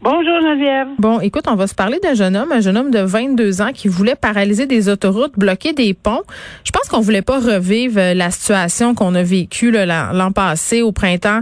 Bonjour Geneviève. Bon, écoute, on va se parler d'un jeune homme, un jeune homme de 22 ans qui voulait paralyser des autoroutes, bloquer des ponts. Je pense qu'on voulait pas revivre euh, la situation qu'on a vécue l'an passé au printemps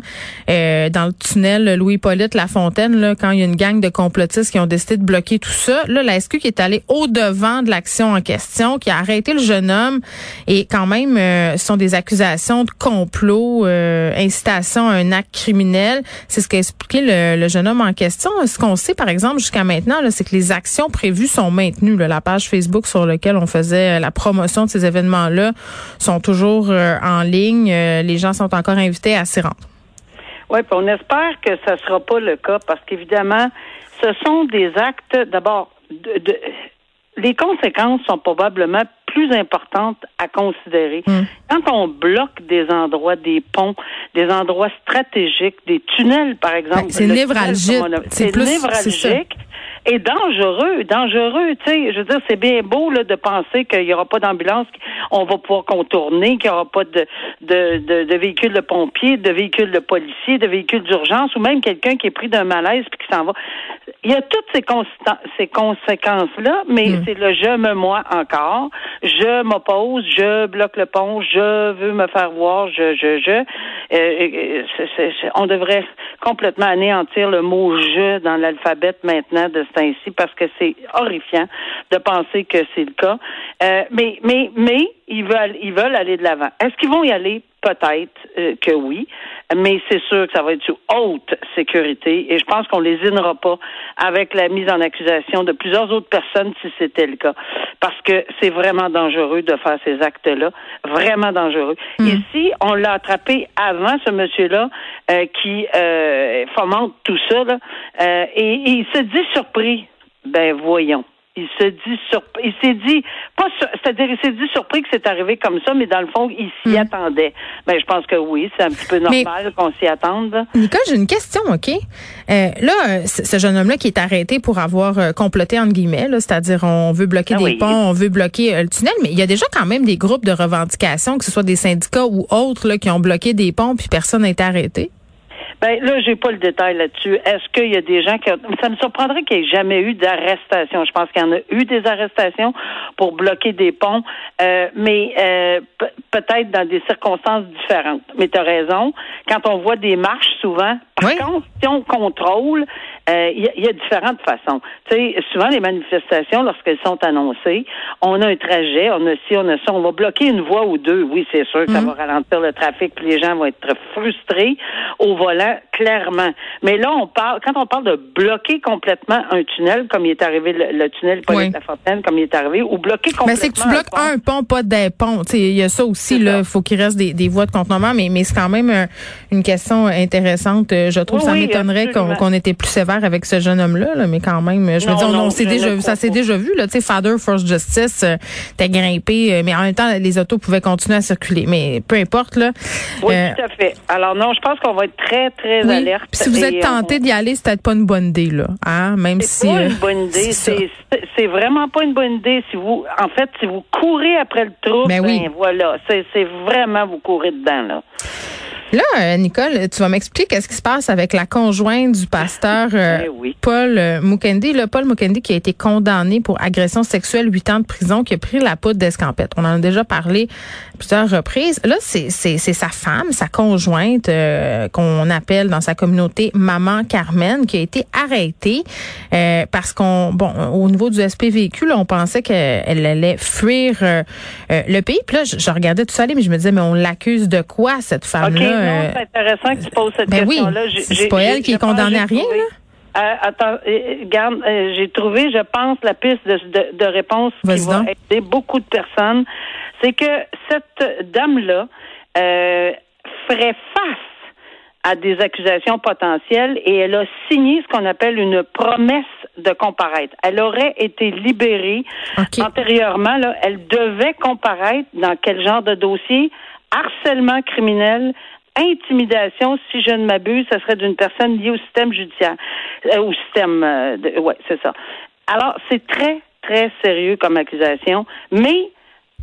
euh, dans le tunnel Louis-Polyte Lafontaine là, quand il y a une gang de complotistes qui ont décidé de bloquer tout ça. Là, la SQ qui est allée au devant de l'action en question, qui a arrêté le jeune homme et quand même euh, ce sont des accusations de complot, euh, incitation à un acte criminel. C'est ce qu'a expliqué le, le jeune homme en question. Ce qu'on sait, par exemple, jusqu'à maintenant, c'est que les actions prévues sont maintenues. La page Facebook sur laquelle on faisait euh, la promotion de ces événements-là sont toujours euh, en ligne. Euh, les gens sont encore invités à s'y rendre. Oui, puis on espère que ça ne sera pas le cas parce qu'évidemment, ce sont des actes, d'abord, de, de- les conséquences sont probablement plus importantes à considérer. Mm. Quand on bloque des endroits, des ponts, des endroits stratégiques, des tunnels, par exemple. Ben, c'est névralgique. C'est plus- névralgique et dangereux, dangereux. Tu sais, je veux dire, c'est bien beau là, de penser qu'il n'y aura pas d'ambulance, on va pouvoir contourner, qu'il n'y aura pas de, de, de, de véhicules de pompiers, de véhicules de policiers, de véhicules d'urgence, ou même quelqu'un qui est pris d'un malaise puis qui s'en va. Il y a toutes ces, ces conséquences-là, mais Mm. c'est le je me moi encore. Je m'oppose, je bloque le pont, je veux me faire voir, je, je, je. Euh, euh, on devrait complètement anéantir le mot je dans l'alphabet maintenant de temps-ci parce que c'est horrifiant de penser que c'est le cas. Euh, mais, mais, mais ils veulent, ils veulent aller de l'avant. Est-ce qu'ils vont y aller? Peut-être euh, que oui, mais c'est sûr que ça va être sous haute sécurité et je pense qu'on les lésinera pas avec la mise en accusation de plusieurs autres personnes si c'était le cas. Parce que c'est vraiment dangereux de faire ces actes-là, vraiment dangereux. Ici, on l'a attrapé avant ce monsieur-là euh, qui euh, fomente tout ça là, et, et il se dit surpris. Ben voyons. Il se dit surpris. Il s'est dit pas sur- c'est-à-dire il s'est dit surpris que c'est arrivé comme ça, mais dans le fond, il s'y attendait. Ben je pense que oui, c'est un petit peu Mais- normal qu'on s'y attende. là. Nicole, j'ai une question, OK? Euh, là, ce jeune homme-là qui est arrêté pour avoir euh, comploté, entre guillemets, là, c'est-à-dire on veut bloquer Ah des oui. ponts, on veut bloquer euh, le tunnel, mais il y a déjà quand même des groupes de revendication, que ce soit des syndicats ou autres, là, qui ont bloqué des ponts, puis personne n'a été arrêté. Ben là, j'ai pas le détail là-dessus. Est-ce qu'il y a des gens qui ont... ça me surprendrait qu'il n'y ait jamais eu d'arrestation. Je pense qu'il y en a eu des arrestations pour bloquer des ponts, euh, mais euh, pe- peut-être dans des circonstances différentes. Mais tu as raison. Quand on voit des marches souvent, par Oui. contre, si on contrôle, euh, il y, y a différentes façons. Tu sais, souvent les manifestations, lorsqu'elles sont annoncées, on a un trajet, on a ci, on a ça, on va bloquer une voie ou deux. Oui, c'est sûr ça va ralentir le trafic, puis les gens vont être frustrés au volant, clairement. Mais là, on parle, quand on parle de bloquer complètement un tunnel, comme il est arrivé le, le tunnel Paulette Oui. la Fontaine, comme il est arrivé, ou bloquer complètement. Mais c'est que tu bloques pont. un pont, pas des ponts. Tu sais, Il y a ça aussi, là. ça. Faut qu'il reste des, des voies de contournement, mais, mais c'est quand même euh, une question intéressante. Euh, Je trouve Oui, ça m'étonnerait qu'on qu'on était plus sévère avec ce jeune homme-là, là, mais quand même, je veux Non, dire, on, non, on s'est je déjà, vu- ça s'est pas. déjà vu, là. Tu sais, Father First Justice, euh, t'as grimpé, euh, mais en même temps, les autos pouvaient continuer à circuler. Mais peu importe, là. Oui, Euh, tout à fait. Alors non, je pense qu'on va être très, très oui. alerte. Si vous êtes tenté d'y aller, c'est peut-être pas une bonne idée, là. Hein? Même C'est si. pas euh, une bonne idée. c'est. C'est c'est- c'est vraiment pas une bonne idée. Si vous, en fait, si vous courez après le trou, Ben ben, oui. voilà, c'est c'est vraiment vous courez dedans là. Là, euh, Nicole, tu vas m'expliquer qu'est-ce qui se passe avec la conjointe du pasteur euh, Eh oui. Paul euh, Mukendi. Là, Paul Mukendi qui a été condamné pour agression sexuelle, huit ans de prison, qui a pris la poudre d'escampette. On en a déjà parlé à plusieurs reprises. Là, c'est sa femme, sa conjointe, euh, qu'on appelle dans sa communauté Maman Carmen, qui a été arrêtée euh, parce qu'on, bon, au niveau du SPVQ, là, on pensait qu'elle allait fuir le pays. Puis là, je, je regardais tout ça aller, mais je me disais, mais on l'accuse de quoi cette femme-là? Euh, c'est intéressant que tu poses cette ben oui, question-là. c'est- J'ai- c'est pas elle qui est condamnée à rien, trouvé- là? Euh, attends, euh, garde, euh, j'ai trouvé, je pense, la piste de, de, de réponse qui va aider beaucoup de personnes. C'est que cette dame-là ferait face à des accusations potentielles et elle a signé ce qu'on appelle une promesse de comparaître. Elle aurait été libérée antérieurement. Là, elle devait comparaître dans quel genre de dossier? Harcèlement criminel, intimidation, si je ne m'abuse, ce serait d'une personne liée au système judiciaire, euh, au système, euh, de, ouais, c'est ça. Alors, c'est très, très sérieux comme accusation, mais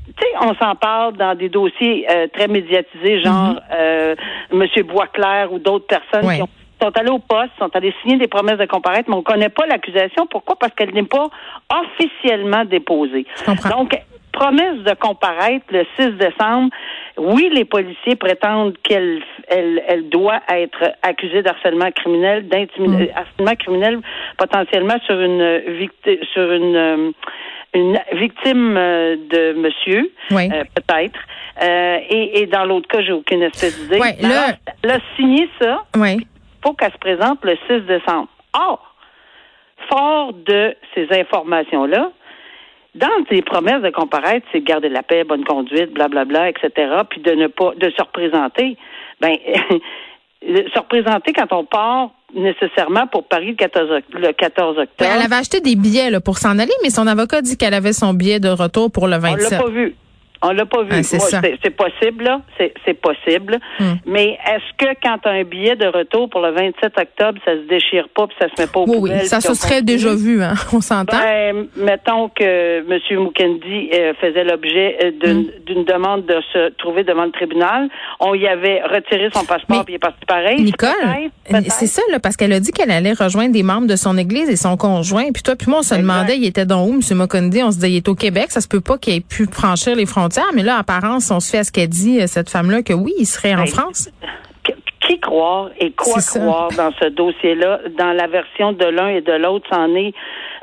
tu sais, on s'en parle dans des dossiers euh, très médiatisés, genre mm Monsieur Boisclair ou d'autres personnes qui sont allés au poste, sont allés signer des promesses de comparaître, mais on ne connaît pas l'accusation. Pourquoi? Parce qu'elle n'est pas officiellement déposée. Donc, promesse de comparaître le 6 décembre. Oui, les policiers prétendent qu'elle elle, doit être accusée d'harcèlement criminel, d'intimidation, mm. criminel potentiellement sur une victime, sur une euh, une victime euh, de monsieur, euh, peut-être. et, dans l'autre cas, j'ai aucune espèce d'idée. là, elle a signé ça. Oui. Faut qu'elle se présente le 6 décembre. Or, fort de ces informations-là, dans tes promesses de comparaître, c'est garder la paix, bonne conduite, blablabla, etc., puis de ne pas de se représenter. Ben se représenter quand on part nécessairement pour Paris le 14, octobre. elle avait acheté des billets là, pour s'en aller, mais son avocat dit qu'elle avait son billet de retour pour le 27. On l'a pas vu. On l'a pas vu. Ah, c'est possible, là. C'est possible. Hmm. Mais est-ce que quand tu as un billet de retour pour le 27 octobre, ça se déchire pas puis ça se met pas au oui, Oui, ça se serait déjà vu, hein. On s'entend? Ben, mettons que M. Mukendi euh, faisait l'objet euh, hmm. d'une demande de se trouver devant le tribunal. On y avait retiré son passeport puis il est parti pareil. Nicole, c'est ça, là, parce qu'elle a dit qu'elle allait rejoindre des membres de son église et son conjoint. Puis toi, puis moi, on se demandait, il était dans où, M. Mukendi? On se disait, il est au Québec. Ça se peut pas qu'il ait pu franchir les frontières mais là, apparence, on se fait à ce qu'elle dit, euh, cette femme-là, que oui, il serait en ben, France. Qui croire et quoi croire dans ce dossier-là, dans la version de l'un et de l'autre, c'en est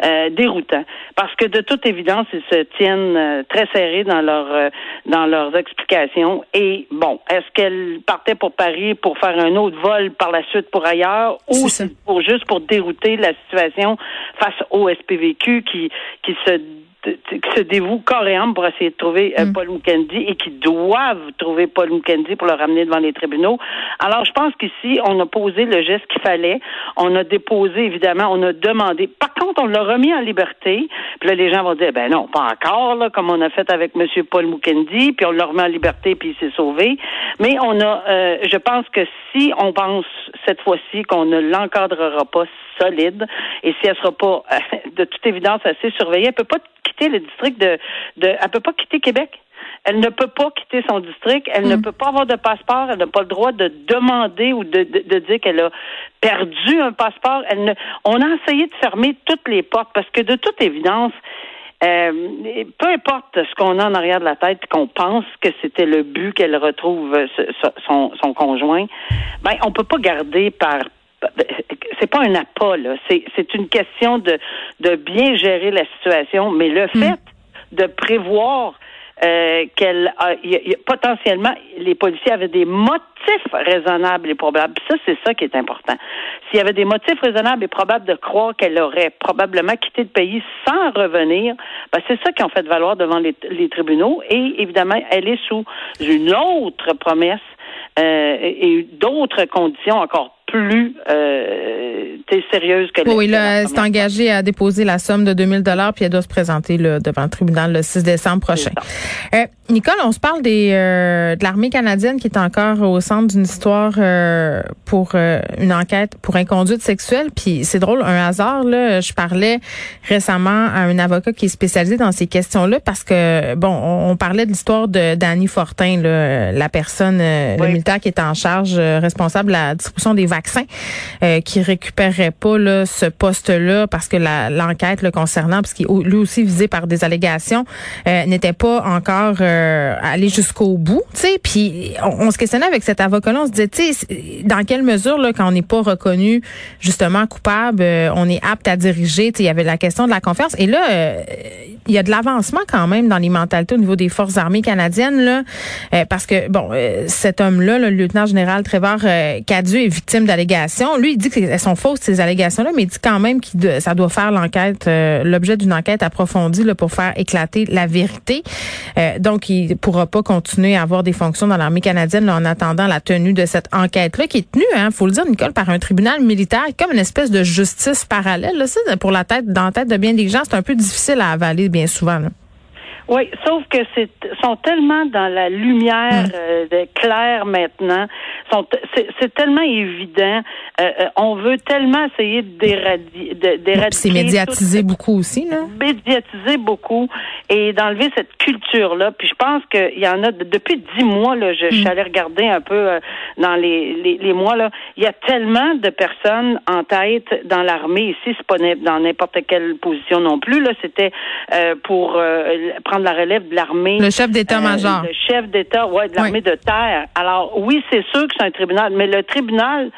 euh, déroutant. Parce que de toute évidence, ils se tiennent euh, très serrés dans leur dans leurs explications. Et bon, est-ce qu'elle partait pour Paris pour faire un autre vol par la suite pour ailleurs, ou pour juste pour dérouter la situation face au SPVQ qui qui se qui se dévouent corps et âme pour essayer de trouver euh, mm. Paul Mukendi et qui doivent trouver Paul Mukendi pour le ramener devant les tribunaux. Alors, je pense qu'ici, on a posé le geste qu'il fallait. On a déposé, évidemment, on a demandé. Par contre, on l'a remis en liberté. Puis là, les gens vont dire, ben non, pas encore, là, comme on a fait avec M. Paul Mukendi, puis on l'a remis en liberté, puis il s'est sauvé. Mais on a, euh, je pense que si on pense cette fois-ci qu'on ne l'encadrera pas solide, et si elle sera pas, de toute évidence, assez surveillée, elle peut pas le district de, de elle peut pas quitter Québec. Elle ne peut pas quitter son district. Elle ne mm. peut pas avoir de passeport. Elle n'a pas le droit de demander ou de, de, dire qu'elle a perdu un passeport. Elle ne, on a essayé de fermer toutes les portes parce que de toute évidence, euh, peu importe ce qu'on a en arrière de la tête, qu'on pense que c'était le but qu'elle retrouve son, son conjoint, ben on peut pas garder par c'est pas un appât, là. C'est une question de, de bien gérer la situation, mais le hmm. fait de prévoir euh, qu'elle potentiellement les policiers avaient des motifs raisonnables et probables. Ça, c'est ça qui est important. S'il y avait des motifs raisonnables et probables de croire qu'elle aurait probablement quitté le pays sans revenir, ben c'est ça qui ont fait valoir devant les, les tribunaux. Et évidemment, elle est sous une autre promesse euh, et d'autres conditions encore plus euh, sérieuse que Oui, là, elle s'est engagée à déposer la somme de 2000 dollars puis elle doit se présenter là, devant le tribunal le 6 décembre prochain. Euh, Nicole, on se parle des euh, de l'armée canadienne qui est encore au centre d'une histoire euh, pour euh, une enquête pour inconduite sexuelle. Puis c'est drôle, un hasard là, je parlais récemment à un avocat qui est spécialisé dans ces questions-là parce que bon, on, parlait de l'histoire de Danny Fortin, là, la personne, le militaire qui est en charge, responsable de la distribution des vaccins, qui récupérait pas là, ce poste-là parce que l'enquête le concernant, parce qu'il lui aussi visé par des allégations, n'était pas encore euh, aller jusqu'au bout, tu sais. Puis on, se questionnait avec cet avocat-là, on se disait, dans quelle mesure là, quand on n'est pas reconnu justement coupable, euh, on est apte à diriger. Il y avait la question de la confiance. Et là, euh, il y a de l'avancement quand même dans les mentalités au niveau des forces armées canadiennes là, parce que bon, cet homme-là, le lieutenant général Trevor Cadieux, est victime Lui, il dit que son fausse ces allégations-là, mais il dit quand même que ça doit faire l'enquête, euh, l'objet d'une enquête approfondie là, pour faire éclater la vérité. Euh, donc, il pourra pas continuer à avoir des fonctions dans l'armée canadienne en attendant la tenue de cette enquête-là, qui est tenue, hein, faut le dire, Nicole, par un tribunal militaire, comme une espèce de justice parallèle. Là, pour la tête, dans de bien des gens, c'est un peu difficile à avaler bien souvent. Oui, sauf que c'est sont tellement dans la lumière mm. euh, de claire maintenant. C'est tellement évident. Euh, euh, on veut tellement essayer d'éradiquer. C'est médiatisé beaucoup aussi, là. Médiatiser beaucoup et d'enlever cette culture-là. Puis je pense qu'il y en a depuis dix mois là. Je, suis mm. allée regarder un peu dans les, les, les, mois là. Il y a tellement de personnes en tête dans l'armée ici. C'est pas dans n'importe quelle position non plus. Là, c'était pour prendre la relève de l'armée. Le chef d'état-major. Euh, le chef d'état, ouais, de l'armée de terre. Alors oui, c'est sûr que c'est un tribunal, mais le tribunal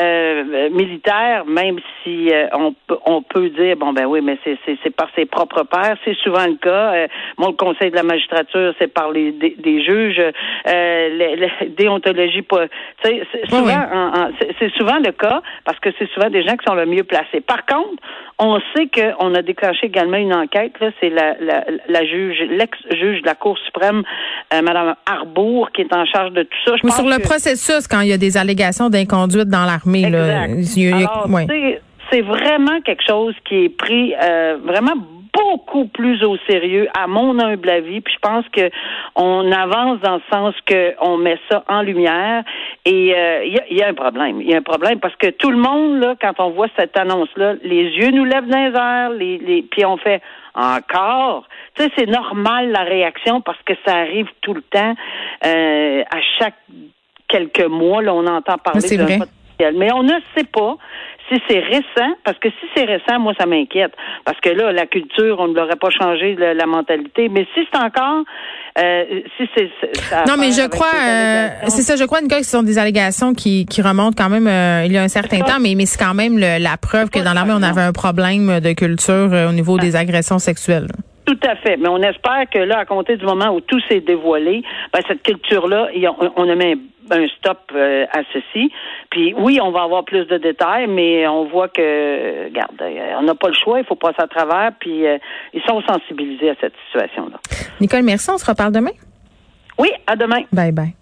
euh, militaire, même si euh, on, peut, on peut dire bon ben oui, mais c'est par ses propres pairs, c'est souvent le cas. Euh, moi, le Conseil de la magistrature, c'est par les des, juges, les, déontologie pas. C'est souvent, c'est souvent le cas parce que c'est souvent des gens qui sont le mieux placés. Par contre, on sait qu'on a déclenché également une enquête. Là, c'est la, la, la juge, l'ex-juge de la Cour suprême, euh, Madame Arbour, qui est en charge de tout ça. Je sur le processus, quand il y a des allégations d'inconduite dans l'armée, là, c'est vraiment quelque chose qui est pris euh, vraiment beaucoup plus au sérieux, à mon humble avis. Puis je pense que on avance dans le sens que on met ça en lumière. Et euh, il y, a, un problème. Il y a un problème parce que tout le monde là, quand on voit cette annonce-là, les yeux nous lèvent dans les airs, les, les, puis on fait encore. Tu sais, c'est normal la réaction parce que ça arrive tout le temps. Euh, à chaque quelques mois, là, on entend parler d'un mais on ne sait pas si c'est récent, parce que si c'est récent, moi, ça m'inquiète. Parce que là, la culture, on ne l'aurait pas changé, la, mentalité. Mais si c'est encore, euh, si c'est... Non, mais je crois, euh, c'est ça, je crois, Nicole, que ce sont des allégations qui, qui remontent quand même euh, il y a un certain temps, mais, mais c'est quand même la preuve que dans l'armée, on avait un problème de culture au niveau des agressions sexuelles. Tout à fait. Mais on espère que là, à compter du moment où tout s'est dévoilé, ben, cette culture-là, on a mis un stop euh, à ceci. Puis oui, on va avoir plus de détails, mais on voit que, regarde, euh, on n'a pas le choix, il faut passer à travers, puis euh, ils sont sensibilisés à cette situation-là. Nicole, merci. On se reparle demain? Oui, à demain. Bye bye.